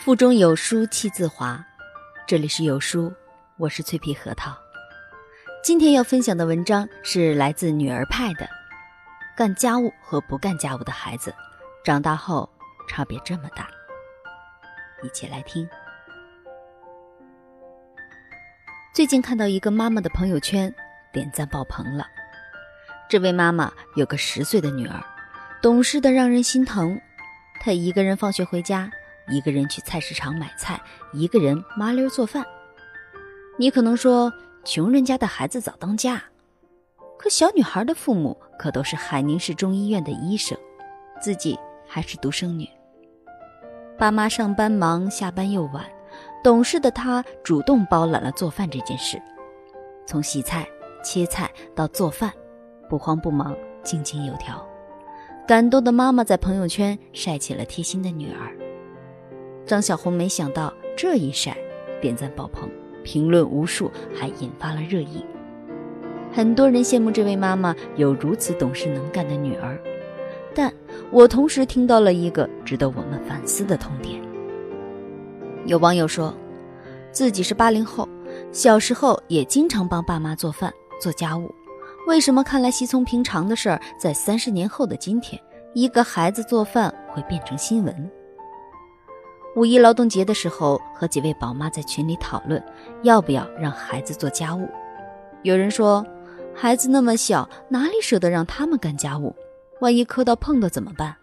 腹中有书气自华，这里是有书，我是脆皮核桃。今天要分享的文章是来自女儿派的，干家务和不干家务的孩子，长大后差别这么大。一起来听。最近看到一个妈妈的朋友圈，点赞爆棚了。这位妈妈有个十岁的女儿，懂事的让人心疼。她一个人放学回家。一个人去菜市场买菜，一个人麻溜做饭。你可能说，穷人家的孩子早当家，可小女孩的父母可都是海宁市中医院的医生，自己还是独生女。爸妈上班忙，下班又晚，懂事的她主动包揽了做饭这件事，从洗菜、切菜到做饭，不慌不忙，井井有条。感动的妈妈在朋友圈晒起了贴心的女儿。张小红没想到这一晒，点赞爆棚，评论无数，还引发了热议。很多人羡慕这位妈妈有如此懂事能干的女儿，但我同时听到了一个值得我们反思的痛点。有网友说，自己是八零后，小时候也经常帮爸妈做饭做家务，为什么看来稀松平常的事儿，在三十年后的今天，一个孩子做饭会变成新闻？五一劳动节的时候，和几位宝妈在群里讨论，要不要让孩子做家务。有人说，孩子那么小，哪里舍得让他们干家务？万一磕到碰到怎么办？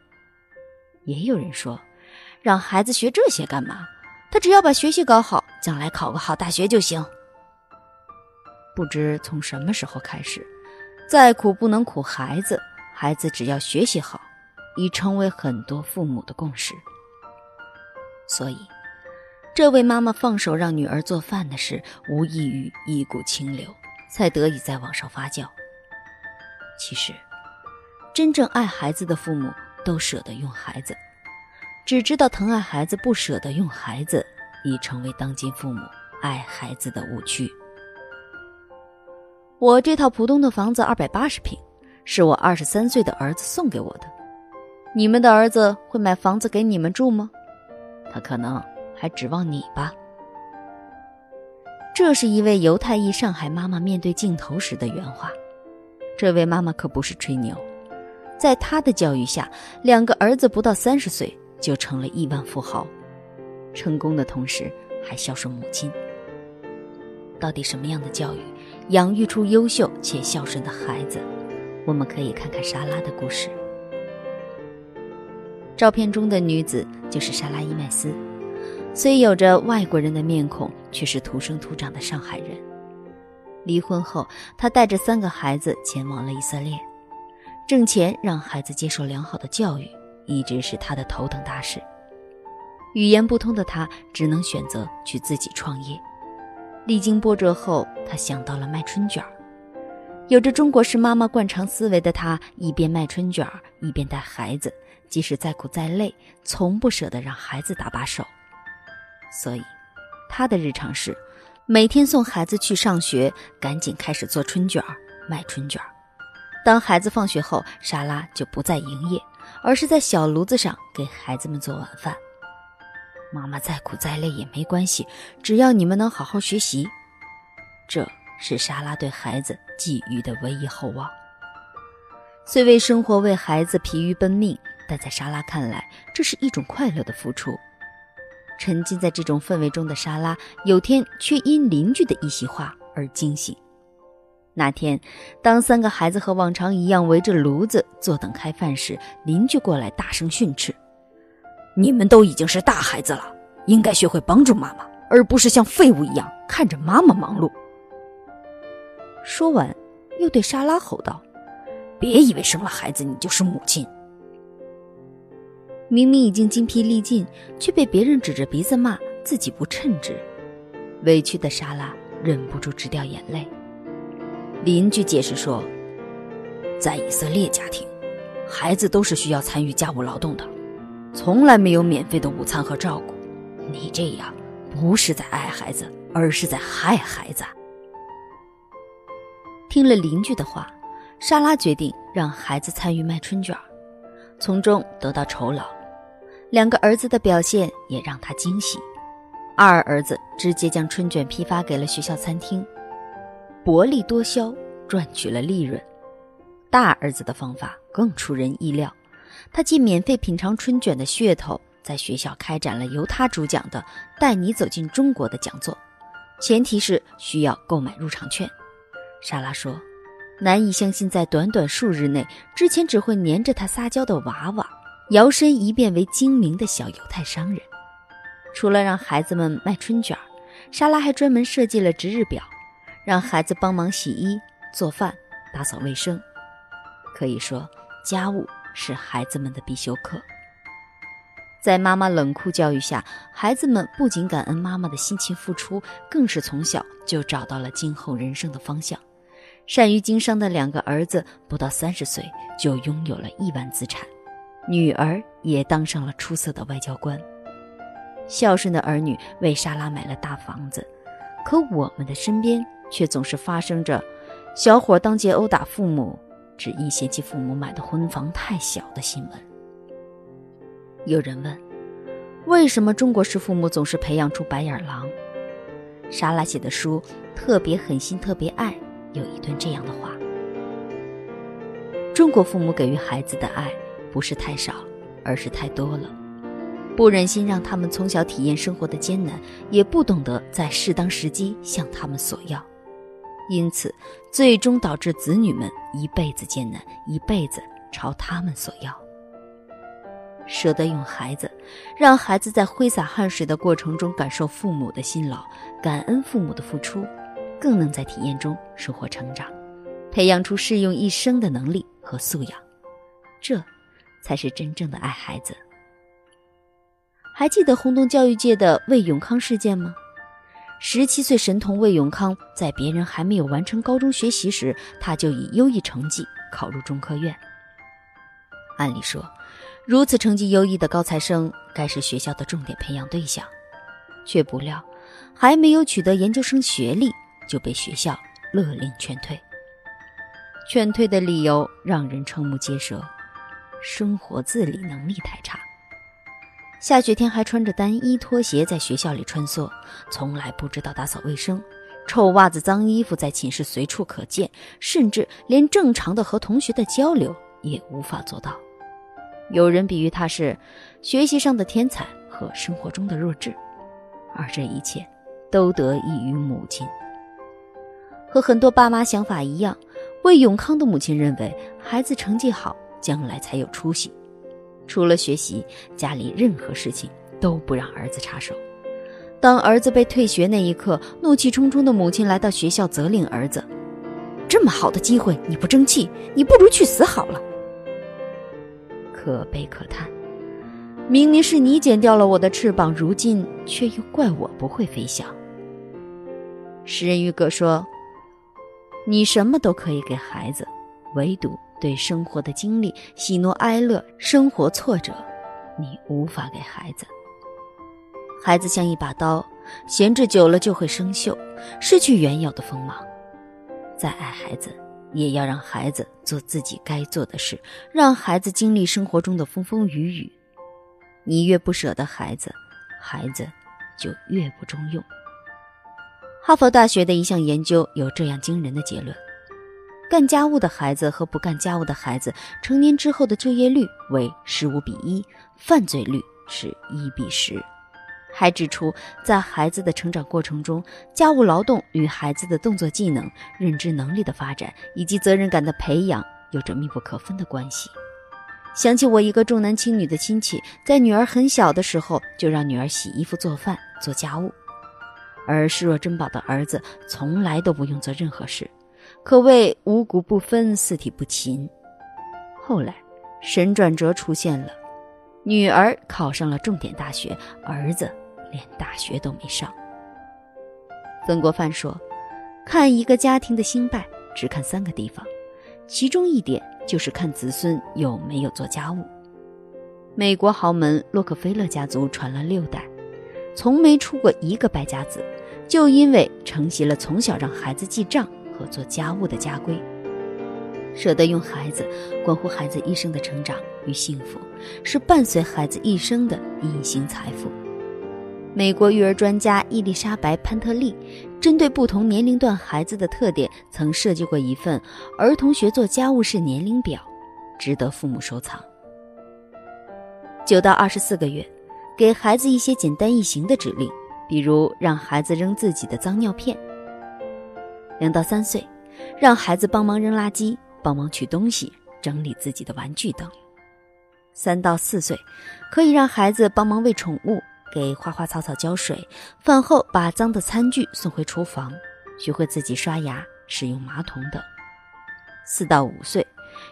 也有人说，让孩子学这些干嘛？他只要把学习搞好，将来考个好大学就行。不知从什么时候开始，再苦不能苦孩子，孩子只要学习好，已成为很多父母的共识。所以，这位妈妈放手让女儿做饭的事，无异于一股清流，才得以在网上发酵。其实，真正爱孩子的父母都舍得用孩子，只知道疼爱孩子不舍得用孩子，已成为当今父母爱孩子的误区。我这套浦东的房子二百八十平，是我二十三岁的儿子送给我的。你们的儿子会买房子给你们住吗？他可能还指望你吧。这是一位犹太裔上海妈妈面对镜头时的原话。这位妈妈可不是吹牛，在她的教育下，两个儿子不到三十岁就成了亿万富豪，成功的同时还孝顺母亲。到底什么样的教育养育出优秀且孝顺的孩子？我们可以看看莎拉的故事。照片中的女子就是莎拉伊麦斯，虽有着外国人的面孔，却是土生土长的上海人。离婚后，她带着三个孩子前往了以色列，挣钱让孩子接受良好的教育，一直是她的头等大事。语言不通的她，只能选择去自己创业。历经波折后，她想到了卖春卷。有着中国式妈妈惯常思维的她，一边卖春卷，一边带孩子。即使再苦再累，从不舍得让孩子搭把手，所以，他的日常是每天送孩子去上学，赶紧开始做春卷儿、卖春卷儿。当孩子放学后，莎拉就不再营业，而是在小炉子上给孩子们做晚饭。妈妈再苦再累也没关系，只要你们能好好学习，这是莎拉对孩子寄予的唯一厚望。虽为生活、为孩子疲于奔命。但在莎拉看来，这是一种快乐的付出。沉浸在这种氛围中的莎拉，有天却因邻居的一席话而惊醒。那天，当三个孩子和往常一样围着炉子坐等开饭时，邻居过来大声训斥：“你们都已经是大孩子了，应该学会帮助妈妈，而不是像废物一样看着妈妈忙碌。”说完，又对莎拉吼道：“别以为生了孩子你就是母亲。”明明已经精疲力尽，却被别人指着鼻子骂自己不称职，委屈的莎拉忍不住直掉眼泪。邻居解释说，在以色列家庭，孩子都是需要参与家务劳动的，从来没有免费的午餐和照顾。你这样不是在爱孩子，而是在害孩子。听了邻居的话，莎拉决定让孩子参与卖春卷，从中得到酬劳。两个儿子的表现也让他惊喜。二儿子直接将春卷批发给了学校餐厅，薄利多销，赚取了利润。大儿子的方法更出人意料，他借免费品尝春卷的噱头，在学校开展了由他主讲的“带你走进中国”的讲座，前提是需要购买入场券。莎拉说：“难以相信，在短短数日内，之前只会黏着他撒娇的娃娃，摇身一变为精明的小犹太商人。”除了让孩子们卖春卷，莎拉还专门设计了值日表，让孩子帮忙洗衣、做饭、打扫卫生。可以说，家务是孩子们的必修课。在妈妈冷酷教育下，孩子们不仅感恩妈妈的辛勤付出，更是从小就找到了今后人生的方向。善于经商的两个儿子，不到三十岁就拥有了亿万资产，女儿也当上了出色的外交官。孝顺的儿女为莎拉买了大房子，可我们的身边却总是发生着小伙当街殴打父母，只因嫌弃父母买的婚房太小的新闻。有人问，为什么中国式父母总是培养出白眼狼？莎拉写的书特别狠心，特别爱，有一段这样的话：中国父母给予孩子的爱不是太少，而是太多了。不忍心让他们从小体验生活的艰难，也不懂得在适当时机向他们索要，因此最终导致子女们一辈子艰难，一辈子朝他们索要。舍得用孩子，让孩子在挥洒汗水的过程中感受父母的辛劳，感恩父母的付出，更能在体验中收获成长，培养出适用一生的能力和素养。这，才是真正的爱孩子。还记得轰动教育界的魏永康事件吗？十七岁神童魏永康在别人还没有完成高中学习时，他就以优异成绩考入中科院。按理说，如此成绩优异的高材生该是学校的重点培养对象，却不料还没有取得研究生学历就被学校勒令劝退。劝退的理由让人瞠目结舌：生活自理能力太差。下雪天还穿着单衣拖鞋在学校里穿梭，从来不知道打扫卫生，臭袜子、脏衣服在寝室随处可见，甚至连正常的和同学的交流也无法做到。有人比喻他是学习上的天才和生活中的弱智，而这一切都得益于母亲。和很多爸妈想法一样，魏永康的母亲认为孩子成绩好，将来才有出息。除了学习，家里任何事情都不让儿子插手。当儿子被退学那一刻，怒气冲冲的母亲来到学校责令儿子：“这么好的机会你不争气，你不如去死好了。”可悲可叹，明明是你剪掉了我的翅膀，如今却又怪我不会飞翔。食人鱼哥说：“你什么都可以给孩子，唯独……”对生活的经历、喜怒哀乐、生活挫折，你无法给孩子。孩子像一把刀，闲置久了就会生锈，失去原有的锋芒。再爱孩子，也要让孩子做自己该做的事，让孩子经历生活中的风风雨雨。你越不舍得孩子，孩子就越不中用。哈佛大学的一项研究有这样惊人的结论。干家务的孩子和不干家务的孩子，成年之后的就业率为十五比一，犯罪率是一比十。还指出，在孩子的成长过程中，家务劳动与孩子的动作技能、认知能力的发展以及责任感的培养有着密不可分的关系。想起我一个重男轻女的亲戚，在女儿很小的时候就让女儿洗衣服、做饭、做家务，而视若珍宝的儿子从来都不用做任何事。可谓五谷不分，四体不勤。后来，神转折出现了，女儿考上了重点大学，儿子连大学都没上。曾国藩说：“看一个家庭的兴败，只看三个地方，其中一点就是看子孙有没有做家务。”美国豪门洛克菲勒家族传了六代，从没出过一个败家子，就因为承袭了从小让孩子记账。和做家务的家规，舍得用孩子，关乎孩子一生的成长与幸福，是伴随孩子一生的隐形财富。美国育儿专家伊丽莎白·潘特利针对不同年龄段孩子的特点，曾设计过一份儿童学做家务式年龄表，值得父母收藏。九到二十四个月，给孩子一些简单易行的指令，比如让孩子扔自己的脏尿片；两到三岁，让孩子帮忙扔垃圾。帮忙取东西、整理自己的玩具等。三到四岁，可以让孩子帮忙喂宠物、给花花草草浇水。饭后把脏的餐具送回厨房，学会自己刷牙、使用马桶等。四到五岁，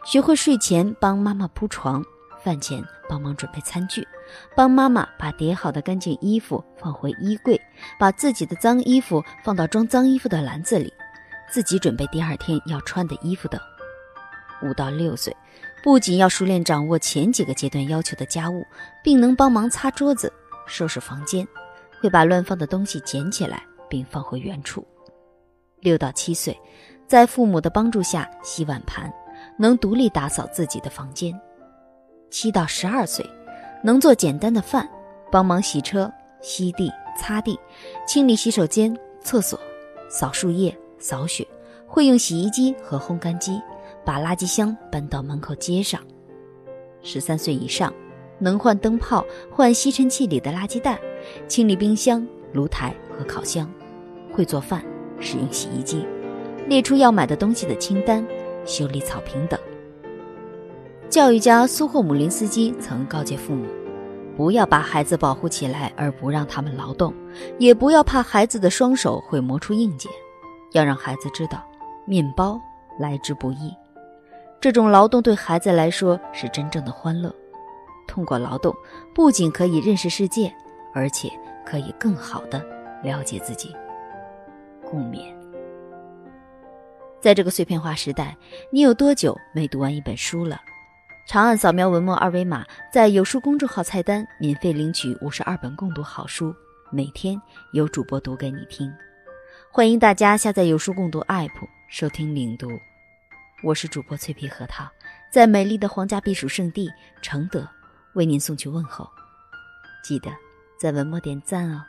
学会睡前帮妈妈铺床，饭前帮忙准备餐具，帮妈妈把叠好的干净衣服放回衣柜，把自己的脏衣服放到装脏衣服的篮子里，自己准备第二天要穿的衣服等。五到六岁，不仅要熟练掌握前几个阶段要求的家务，并能帮忙擦桌子、收拾房间，会把乱放的东西捡起来并放回原处。六到七岁，在父母的帮助下洗碗盘，能独立打扫自己的房间。七到十二岁，能做简单的饭，帮忙洗车、吸地、擦地、清理洗手间、厕所、扫树叶、扫雪，会用洗衣机和烘干机。把垃圾箱搬到门口街上。十三岁以上，能换灯泡、换吸尘器里的垃圾袋，清理冰箱、炉台和烤箱，会做饭，使用洗衣机，列出要买的东西的清单，修理草坪等。教育家苏霍姆林斯基曾告诫父母：不要把孩子保护起来而不让他们劳动，也不要怕孩子的双手会磨出硬茧，要让孩子知道，面包来之不易。这种劳动对孩子来说是真正的欢乐。通过劳动，不仅可以认识世界，而且可以更好的了解自己。共勉。在这个碎片化时代，你有多久没读完一本书了？长按扫描文末二维码，在有书公众号菜单免费领取五十二本共读好书，每天有主播读给你听。欢迎大家下载有书共读 App 收听领读。我是主播脆皮核桃，在美丽的皇家避暑胜地承德，为您送去问候。记得在文末点赞哦。